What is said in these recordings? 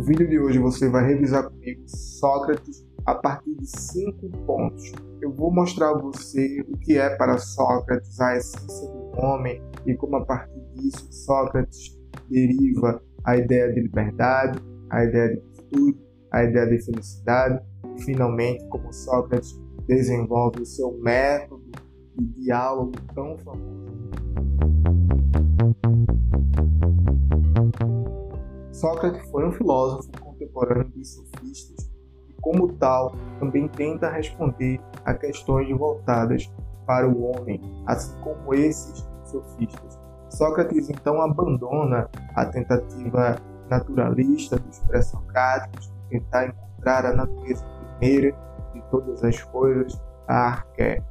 No vídeo de hoje você vai revisar comigo Sócrates a partir de cinco pontos. Eu vou mostrar a você o que é para Sócrates a essência do homem e como a partir disso Sócrates deriva a ideia de liberdade, a ideia de virtude, a ideia de felicidade e finalmente como Sócrates desenvolve o seu método de diálogo tão famoso. Sócrates foi um filósofo contemporâneo dos sofistas e, como tal, também tenta responder a questões voltadas para o homem, assim como esses sofistas. Sócrates então abandona a tentativa naturalista dos pré-socráticos de tentar encontrar a natureza primeira de todas as coisas, a arqué.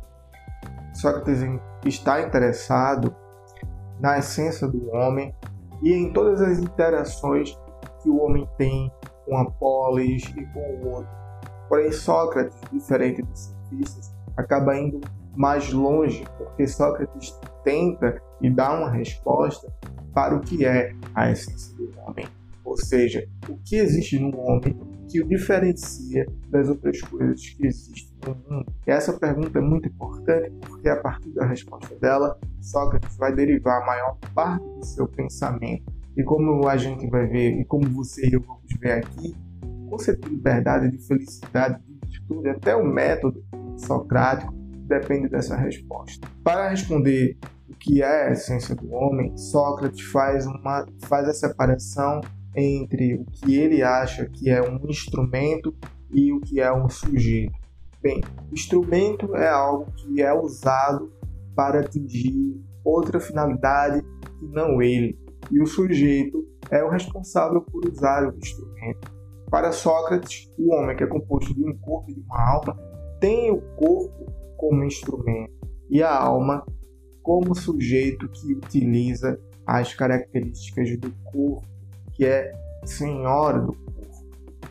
Sócrates está interessado na essência do homem e em todas as interações o homem tem com a polis e com o outro. Porém, Sócrates, diferente dos sofistas, acaba indo mais longe, porque Sócrates tenta e dá uma resposta para o que é a essência do homem. Ou seja, o que existe no homem que o diferencia das outras coisas que existem no mundo? E essa pergunta é muito importante porque, a partir da resposta dela, Sócrates vai derivar a maior parte do seu pensamento. E como a gente vai ver, e como você e eu vamos ver aqui, o conceito de liberdade, de felicidade, de virtude, até o método socrático depende dessa resposta. Para responder o que é a essência do homem, Sócrates faz, uma, faz a separação entre o que ele acha que é um instrumento e o que é um sujeito. Bem, instrumento é algo que é usado para atingir outra finalidade que não ele, e o sujeito é o responsável por usar o instrumento. Para Sócrates, o homem, que é composto de um corpo e de uma alma, tem o corpo como instrumento e a alma como sujeito que utiliza as características do corpo que é senhora do corpo.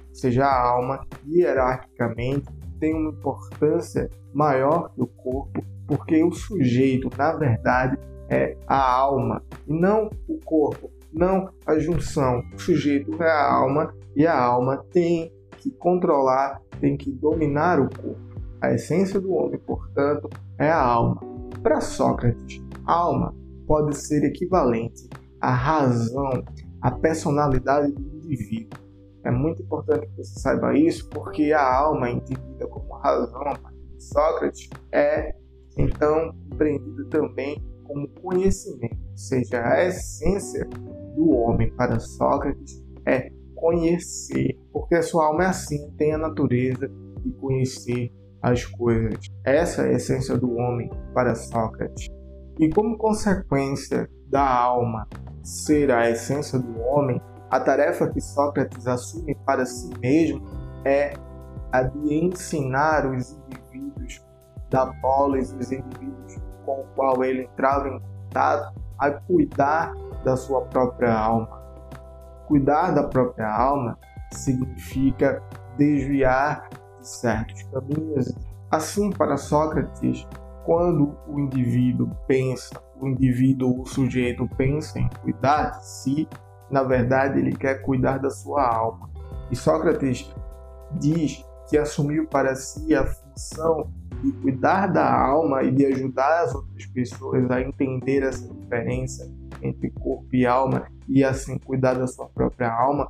Ou seja, a alma, hierarquicamente, tem uma importância maior que o corpo, porque o sujeito, na verdade, é a alma e não o corpo, não a junção. O sujeito é a alma e a alma tem que controlar, tem que dominar o corpo. A essência do homem, portanto, é a alma. Para Sócrates, alma pode ser equivalente à razão, a personalidade do indivíduo. É muito importante que você saiba isso, porque a alma, entendida como razão a partir de Sócrates, é então compreendida também como conhecimento, ou seja, a essência do homem para Sócrates é conhecer, porque a sua alma é assim, tem a natureza de conhecer as coisas. Essa é a essência do homem para Sócrates. E como consequência da alma ser a essência do homem, a tarefa que Sócrates assume para si mesmo é a de ensinar os indivíduos da polis, os indivíduos com o qual ele entrava em contato, a cuidar da sua própria alma. Cuidar da própria alma significa desviar de certos caminhos. Assim, para Sócrates, quando o indivíduo pensa o indivíduo, o sujeito pensa em cuidar de si, na verdade ele quer cuidar da sua alma. E Sócrates diz que assumiu para si a função de cuidar da alma e de ajudar as outras pessoas a entender essa diferença entre corpo e alma e assim cuidar da sua própria alma,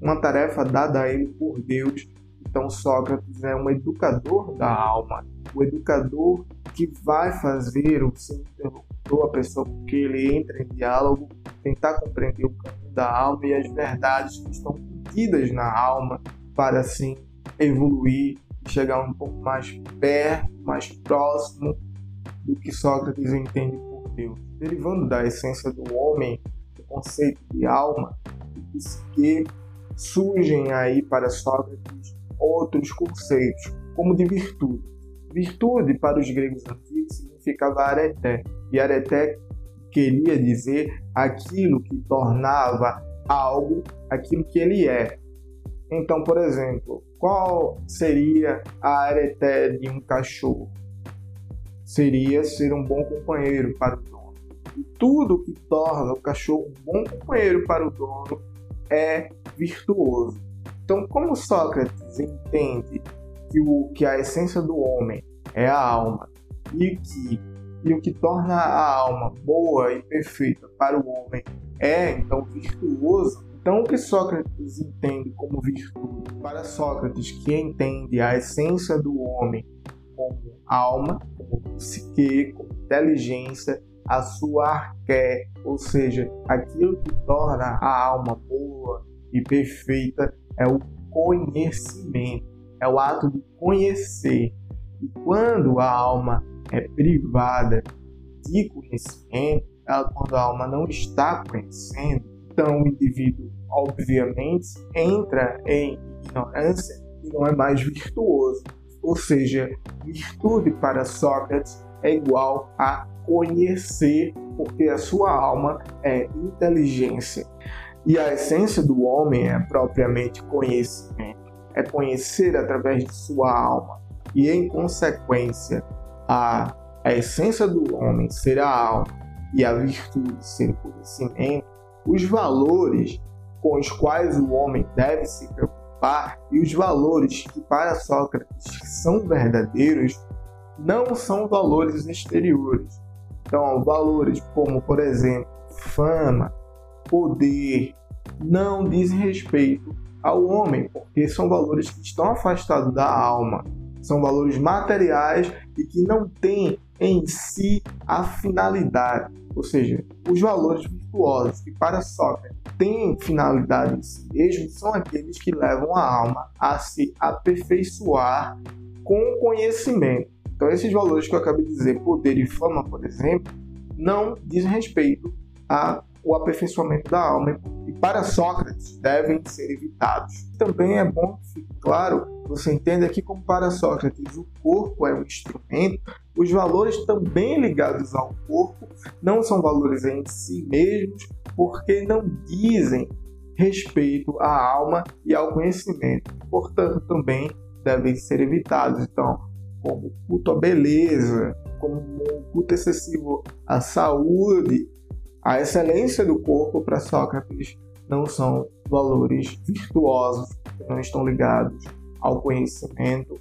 uma tarefa dada a ele por Deus. Então Sócrates é um educador da alma, o educador que vai fazer o seu interlocutor, a pessoa com ele entra em diálogo, tentar compreender o caminho da alma e as verdades que estão contidas na alma para assim evoluir chegar um pouco mais perto, mais próximo do que Sócrates entende por Deus. Derivando da essência do homem, o conceito de alma e psique, surgem aí para Sócrates outros conceitos, como de virtude. Virtude, para os gregos antigos, significava areté, e areté queria dizer aquilo que tornava algo aquilo que ele é. Então, por exemplo, qual seria a areté de um cachorro? Seria ser um bom companheiro para o dono. E tudo que torna o cachorro um bom companheiro para o dono é virtuoso. Então, como Sócrates entende que, o, que a essência do homem é a alma e que e o que torna a alma boa e perfeita para o homem é então virtuoso. Então, o que Sócrates entende como virtude para Sócrates, que entende a essência do homem como alma, como psique, como inteligência, a sua arqué, ou seja, aquilo que torna a alma boa e perfeita é o conhecimento, é o ato de conhecer. E quando a alma é privada de conhecimento, ela, quando a alma não está conhecendo, então o indivíduo, obviamente, entra em ignorância e não é mais virtuoso. Ou seja, virtude para Sócrates é igual a conhecer, porque a sua alma é inteligência. E a essência do homem é propriamente conhecimento. É conhecer através de sua alma. E em consequência, a, a essência do homem ser a alma e a virtude ser conhecimento, os valores com os quais o homem deve se preocupar e os valores que para Sócrates são verdadeiros não são valores exteriores. Então, valores como, por exemplo, fama, poder, não dizem respeito ao homem, porque são valores que estão afastados da alma, são valores materiais e que não têm em si a finalidade, ou seja, os valores virtuosos que para Sócrates têm finalidade em si mesmo são aqueles que levam a alma a se aperfeiçoar com o conhecimento. Então, esses valores que eu acabei de dizer, poder e fama, por exemplo, não dizem respeito ao aperfeiçoamento da alma e para Sócrates devem ser evitados. Também é bom que fique claro, você entende aqui como para Sócrates o corpo é um instrumento, os valores também ligados ao corpo não são valores em si mesmos, porque não dizem respeito à alma e ao conhecimento, portanto também devem ser evitados. Então, como culto à beleza, como um culto excessivo à saúde, à excelência do corpo para Sócrates não são valores virtuosos não estão ligados ao conhecimento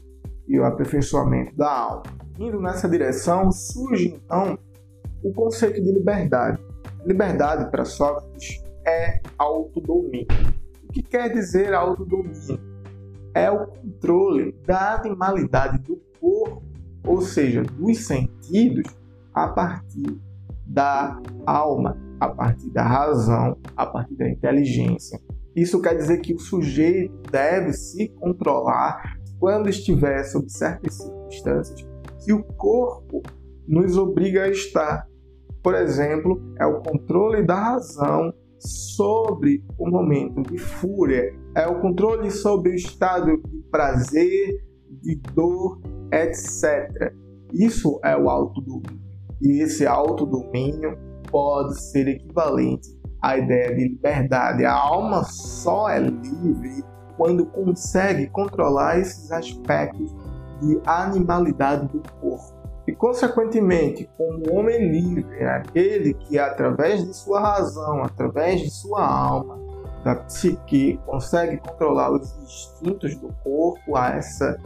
e ao aperfeiçoamento da alma. Indo nessa direção, surge então o conceito de liberdade. Liberdade para Sócrates é autodomínio. O que quer dizer autodomínio? É o controle da animalidade do corpo, ou seja, dos sentidos, a partir da alma, a partir da razão, a partir da inteligência. Isso quer dizer que o sujeito deve se controlar quando estiver sob certas circunstâncias que o corpo nos obriga a estar. Por exemplo, é o controle da razão sobre o momento de fúria, é o controle sobre o estado de prazer, de dor etc. Isso é o autodomínio. E esse autodomínio pode ser equivalente à ideia de liberdade. A alma só é livre quando consegue controlar esses aspectos de animalidade do corpo. E, consequentemente, como homem livre é aquele que, através de sua razão, através de sua alma, da psique, consegue controlar os instintos do corpo, a essa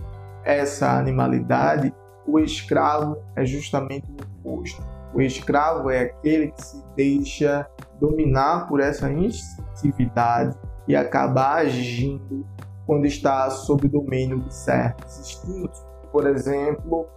essa animalidade, o escravo é justamente o oposto. O escravo é aquele que se deixa dominar por essa instintividade e acaba agindo quando está sob domínio de certos instintos. Por exemplo,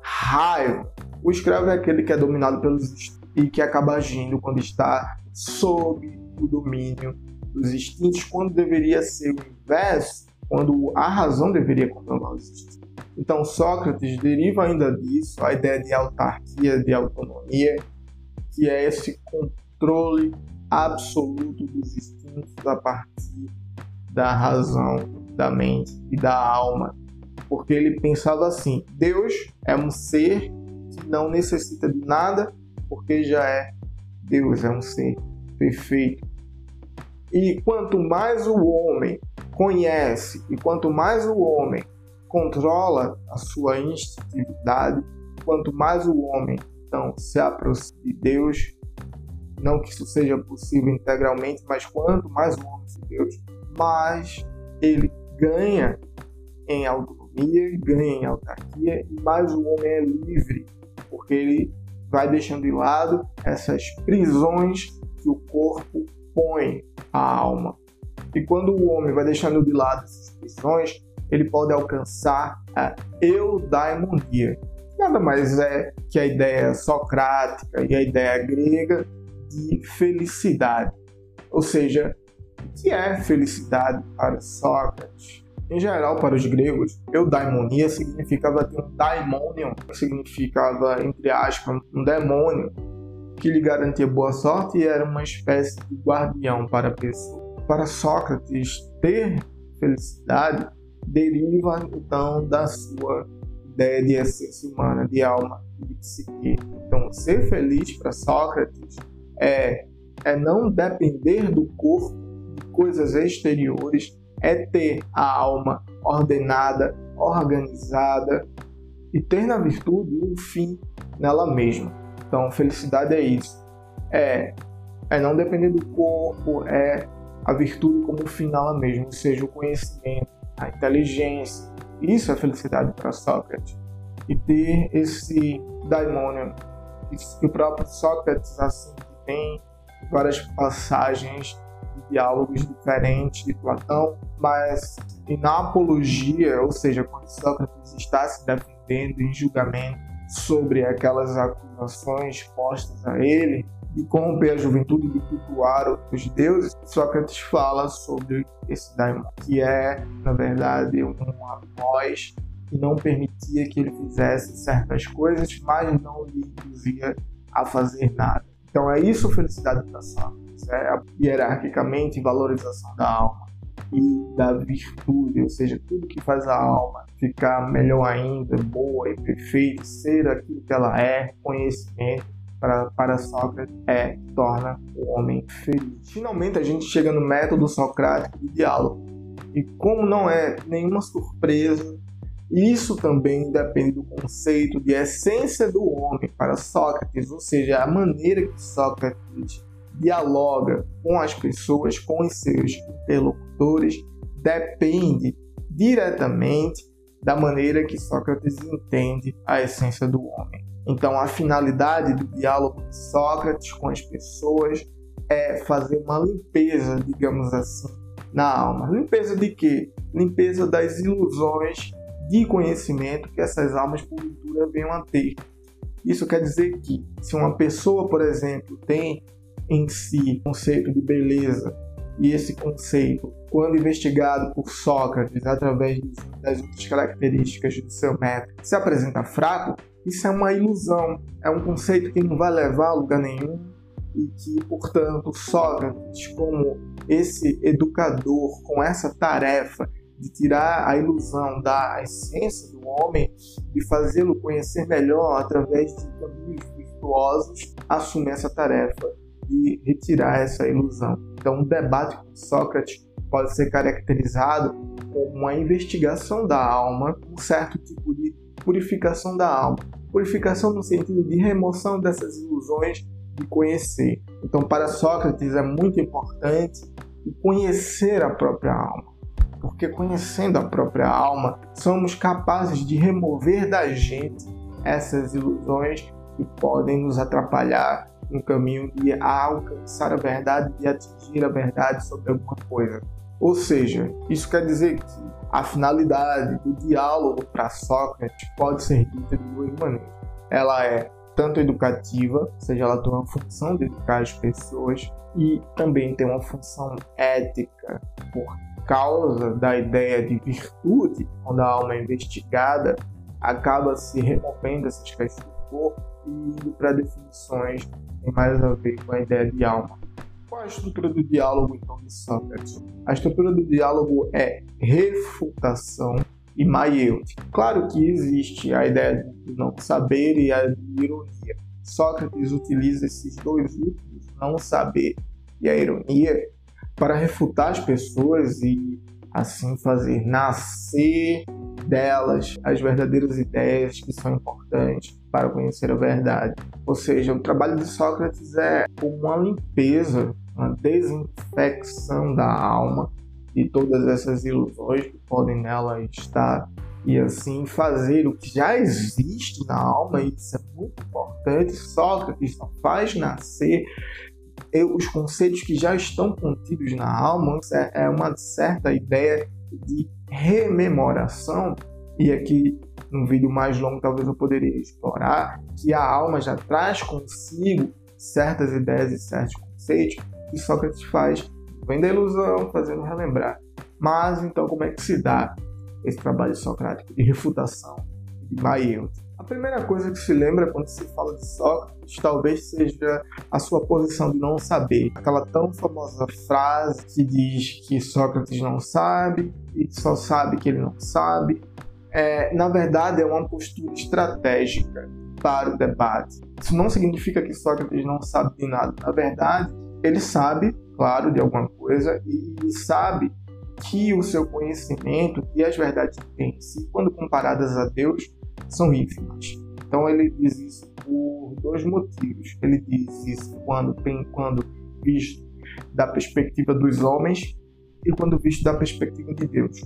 raiva. O escravo é aquele que é dominado pelos instintos e que acaba agindo quando está sob o domínio dos instintos, quando deveria ser o inverso, quando a razão deveria controlar os instintos. Então, Sócrates deriva ainda disso a ideia de autarquia, de autonomia, que é esse controle absoluto dos instintos a partir da razão, da mente e da alma. Porque ele pensava assim: Deus é um ser que não necessita de nada, porque já é Deus, é um ser perfeito. E quanto mais o homem conhece e quanto mais o homem controla a sua instintividade, quanto mais o homem então se aproxima de Deus, não que isso seja possível integralmente, mas quanto mais o homem de Deus, mas ele ganha em autonomia, ganha em autarquia, mais o homem é livre, porque ele vai deixando de lado essas prisões que o corpo põe à alma. E quando o homem vai deixando de lado essas prisões, ele pode alcançar a eudaimonia. Nada mais é que a ideia socrática e a ideia grega de felicidade. Ou seja, que é felicidade para Sócrates? Em geral, para os gregos, eudaimonia significava ter um daimonion, significava, entre aspas, um demônio que lhe garantia boa sorte e era uma espécie de guardião para a pessoa. Para Sócrates, ter felicidade deriva então da sua ideia de essência humana, de alma, de psique. Então, ser feliz para Sócrates é, é não depender do corpo, coisas exteriores, é ter a alma ordenada, organizada e ter na virtude um fim nela mesma. Então, felicidade é isso. É, é não depender do corpo, é a virtude como fim nela mesma, seja, o conhecimento, a inteligência. Isso é felicidade para Sócrates. E ter esse daimonion, que o próprio Sócrates assim tem várias passagens diálogos diferentes de Platão, mas na apologia, ou seja, quando Sócrates está se defendendo em julgamento sobre aquelas acusações postas a ele, de corromper a juventude, de cultuar os deuses, Sócrates fala sobre esse daimon, que é, na verdade, uma voz que não permitia que ele fizesse certas coisas, mas não lhe induzia a fazer nada. Então é isso felicidade para Sócrates, é hierarquicamente valorização da alma e da virtude, ou seja, tudo que faz a alma ficar melhor ainda, boa e perfeita, ser aquilo que ela é, conhecimento, para, para Sócrates é torna o homem feliz. Finalmente a gente chega no método socrático de diálogo. E como não é nenhuma surpresa, isso também depende do conceito de essência do homem para Sócrates, ou seja, a maneira que Sócrates dialoga com as pessoas, com os seus interlocutores, depende diretamente da maneira que Sócrates entende a essência do homem. Então, a finalidade do diálogo de Sócrates com as pessoas é fazer uma limpeza, digamos assim, na alma. Limpeza de quê? Limpeza das ilusões de conhecimento que essas almas, porventura, venham a ter. Isso quer dizer que, se uma pessoa, por exemplo, tem em si conceito de beleza, e esse conceito, quando investigado por Sócrates através das outras características do seu método, se apresenta fraco, isso é uma ilusão, é um conceito que não vai levar a lugar nenhum e que, portanto, Sócrates, como esse educador com essa tarefa de tirar a ilusão da essência do homem e fazê-lo conhecer melhor através de caminhos virtuosos, assume essa tarefa de retirar essa ilusão. Então, o debate com Sócrates pode ser caracterizado como uma investigação da alma, um certo tipo de purificação da alma. Purificação no sentido de remoção dessas ilusões de conhecer. Então, para Sócrates é muito importante conhecer a própria alma, porque conhecendo a própria alma, somos capazes de remover da gente essas ilusões que podem nos atrapalhar no caminho de alcançar a verdade, de atingir a verdade sobre alguma coisa. Ou seja, isso quer dizer que a finalidade do diálogo para Sócrates pode ser dita de duas maneiras. Ela é tanto educativa, ou seja, ela tem uma função de educar as pessoas, e também tem uma função ética, por causa da ideia de virtude, quando a alma é investigada, acaba se removendo essas questões do corpo e indo para definições têm mais a ver com a ideia de alma. Qual a estrutura do diálogo, então, de Sócrates? A estrutura do diálogo é refutação e maiêutica. Claro que existe a ideia de não saber e a de ironia. Sócrates utiliza esses dois últimos, não saber e a ironia, para refutar as pessoas e assim fazer nascer delas as verdadeiras ideias que são importantes para conhecer a verdade. Ou seja, o trabalho de Sócrates é uma limpeza, uma desinfecção da alma de todas essas ilusões que podem nela estar e assim fazer o que já existe na alma, e isso é muito importante. Sócrates só faz nascer os conceitos que já estão contidos na alma, é, é uma certa ideia de rememoração, e aqui num vídeo mais longo talvez eu poderia explorar, que a alma já traz consigo certas ideias e certos conceitos que Sócrates faz, vem da ilusão, fazendo relembrar. Mas então como é que se dá esse trabalho socrático de refutação de Maílton? A primeira coisa que se lembra quando se fala de Sócrates talvez seja a sua posição de não saber. Aquela tão famosa frase que diz que Sócrates não sabe e só sabe que ele não sabe. É, na verdade, é uma postura estratégica para o debate. Isso não significa que Sócrates não sabe de nada. Na verdade, ele sabe, claro, de alguma coisa e sabe que o seu conhecimento e as verdades que tem em si, quando comparadas a Deus, são ínfimas. Então ele diz isso por dois motivos. Ele diz isso quando, quando visto da perspectiva dos homens e quando visto da perspectiva de Deus.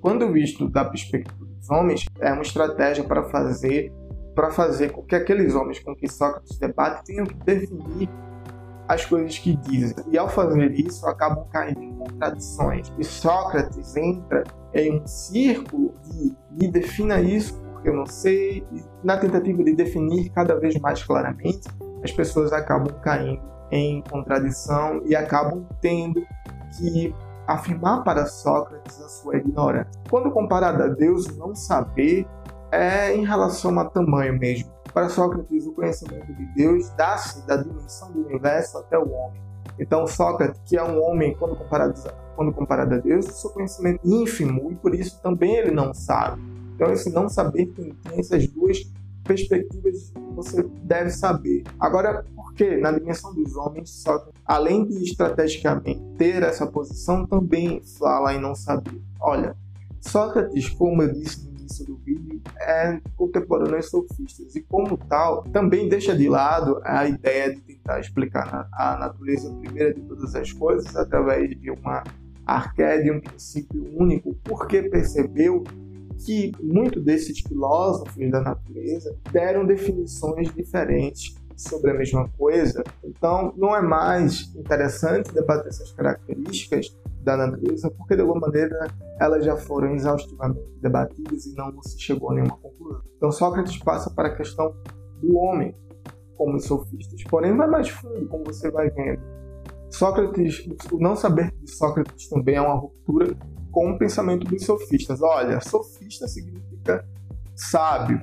Quando visto da perspectiva dos homens, é uma estratégia para fazer para fazer com que aqueles homens com que Sócrates debate tenham que definir as coisas que dizem. E ao fazer isso, acabam caindo em contradições. E Sócrates entra em um círculo de me defina isso eu não sei. E na tentativa de definir cada vez mais claramente, as pessoas acabam caindo em contradição e acabam tendo que afirmar para Sócrates a sua ignorância. Quando comparado a Deus, não saber é em relação a tamanho mesmo. Para Sócrates, o conhecimento de Deus dá-se da dimensão do universo até o homem. Então, Sócrates, que é um homem, quando comparado, quando comparado a Deus, o seu conhecimento ínfimo e por isso também ele não sabe. Então, esse não saber tem, tem essas duas perspectivas que você deve saber. Agora, por que na dimensão dos homens, só além de estrategicamente ter essa posição, também fala em não saber? Olha, Sócrates, como eu disse no início do vídeo, é contemporâneo aos sofistas e, como tal, também deixa de lado a ideia de tentar explicar a natureza primeira de todas as coisas através de uma arqué, de um princípio único, porque percebeu que muitos desses filósofos da natureza deram definições diferentes sobre a mesma coisa. Então, não é mais interessante debater essas características da natureza, porque de alguma maneira elas já foram exaustivamente debatidas e não se chegou a nenhuma conclusão. Então, Sócrates passa para a questão do homem, como os sofistas. Porém, vai mais fundo, como você vai vendo. Sócrates, o não saber de Sócrates também é uma ruptura com o pensamento dos sofistas. Olha, sofista significa sábio.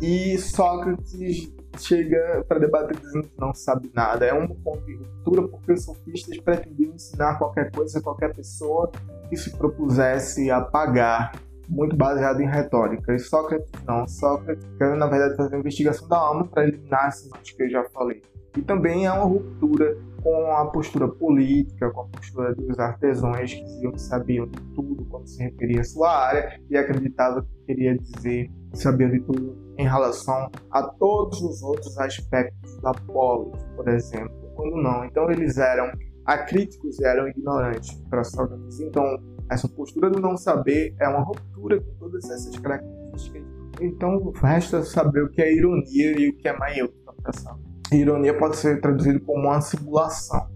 E Sócrates chega para debater dizendo que não sabe nada. É um ponto de ruptura porque os sofistas pretendiam ensinar qualquer coisa a qualquer pessoa que se propusesse a pagar, muito baseado em retórica. E Sócrates não. Sócrates quer, na verdade, fazer uma investigação da alma para eliminar esses que eu já falei. E também é uma ruptura com a postura política, com a postura dos artesãos que diziam que sabiam de tudo quando se referia à sua área e acreditavam que queria dizer que sabiam de tudo em relação a todos os outros aspectos da polis, por exemplo, quando não. Então eles eram acríticos e eram ignorantes para Sócrates. Então essa postura do não saber é uma ruptura com todas essas características. Então resta saber o que é ironia e o que é maiúscula para Sócrates. Ironia pode ser traduzido como uma simulação.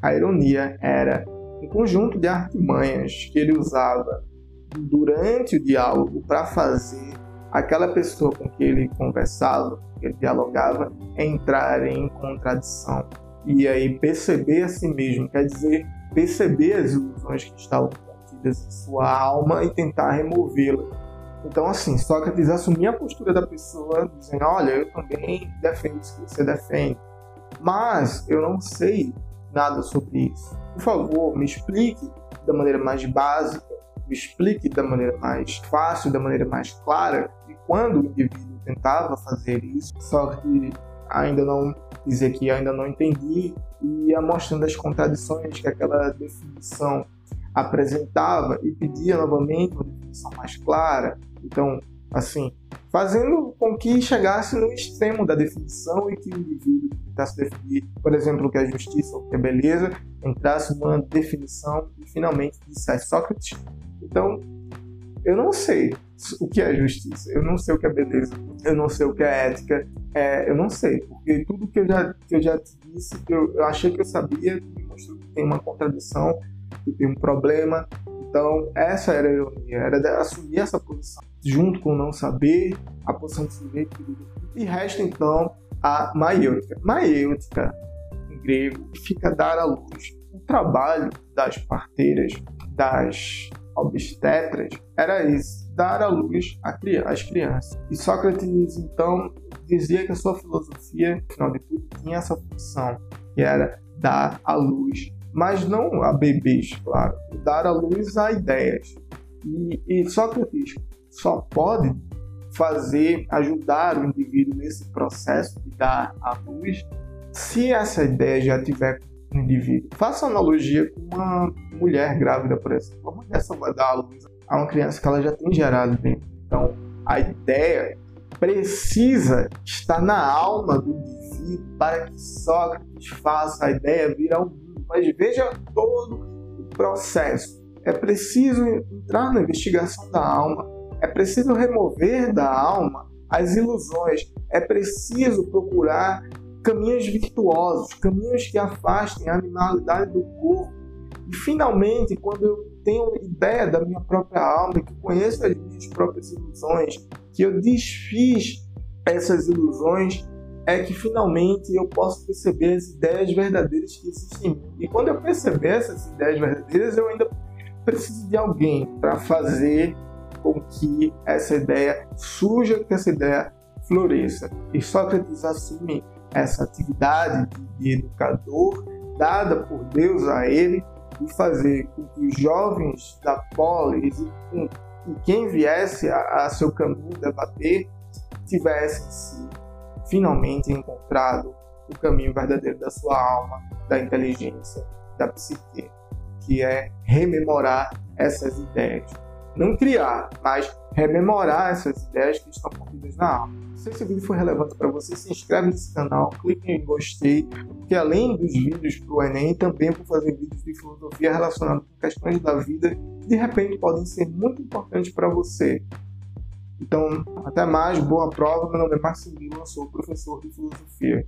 A ironia era um conjunto de artimanhas que ele usava durante o diálogo para fazer aquela pessoa com que ele conversava, que ele dialogava, entrar em contradição. E aí perceber a si mesmo, quer dizer, perceber as ilusões que estavam contidas em sua alma e tentar removê-las então, assim, Sócrates assumia a postura da pessoa, dizendo: Olha, eu também defendo isso que você defende, mas eu não sei nada sobre isso. Por favor, me explique da maneira mais básica, me explique da maneira mais fácil, da maneira mais clara. E quando o indivíduo tentava fazer isso, Sócrates ainda não dizia que ainda não entendi e ia mostrando as contradições que aquela definição apresentava e pedia novamente uma definição mais clara. Então, assim, fazendo com que chegasse no extremo da definição e que o indivíduo que tentasse definir, por exemplo, o que é justiça ou o que é beleza, entrasse numa definição e finalmente dissesse Sócrates. Então, eu não sei o que é justiça, eu não sei o que é beleza, eu não sei o que é ética, é, eu não sei, porque tudo que eu já, que eu já te disse, eu, eu achei que eu sabia, me mostrou que tem uma contradição, que tem um problema, então, essa era a ironia, era assumir essa posição, junto com o não saber, a posição de sujeito. E resta, então, a maiêutica. Maiêutica, em grego, fica dar à luz. O trabalho das parteiras, das obstetras, era isso, dar à luz às crianças. E Sócrates, então, dizia que a sua filosofia, afinal de tudo, tinha essa função, que era dar à luz mas não a bebês, claro, dar à luz a ideias. E, e Sócrates só pode fazer, ajudar o indivíduo nesse processo de dar à luz se essa ideia já tiver no indivíduo. Faça analogia com uma mulher grávida, por exemplo. A mulher só vai dar à luz a uma criança que ela já tem gerado dentro. Então, a ideia precisa estar na alma do indivíduo para que Sócrates faça a ideia vir ao mundo mas veja todo o processo. É preciso entrar na investigação da alma, é preciso remover da alma as ilusões, é preciso procurar caminhos virtuosos, caminhos que afastem a animalidade do corpo. E finalmente, quando eu tenho ideia da minha própria alma, que conheço as minhas próprias ilusões, que eu desfiz essas ilusões, é que finalmente eu posso perceber as ideias verdadeiras que existem em mim. E quando eu perceber essas ideias verdadeiras, eu ainda preciso de alguém para fazer com que essa ideia surja, que essa ideia floresça. E Sócrates assume essa atividade de educador dada por Deus a ele de fazer com que os jovens da polis e, quem viesse a, a seu caminho debater tivessem se finalmente encontrado o caminho verdadeiro da sua alma, da inteligência, da psique, que é rememorar essas ideias. Não criar, mas rememorar essas ideias que estão contidas na alma. Se esse vídeo foi relevante para você, se inscreve nesse canal, clique em gostei, porque além dos vídeos para o Enem, também vou fazer vídeos de filosofia relacionados com questões da vida que de repente podem ser muito importantes para você. Então, até mais, boa prova. Meu nome é Maximiliano, sou professor de filosofia.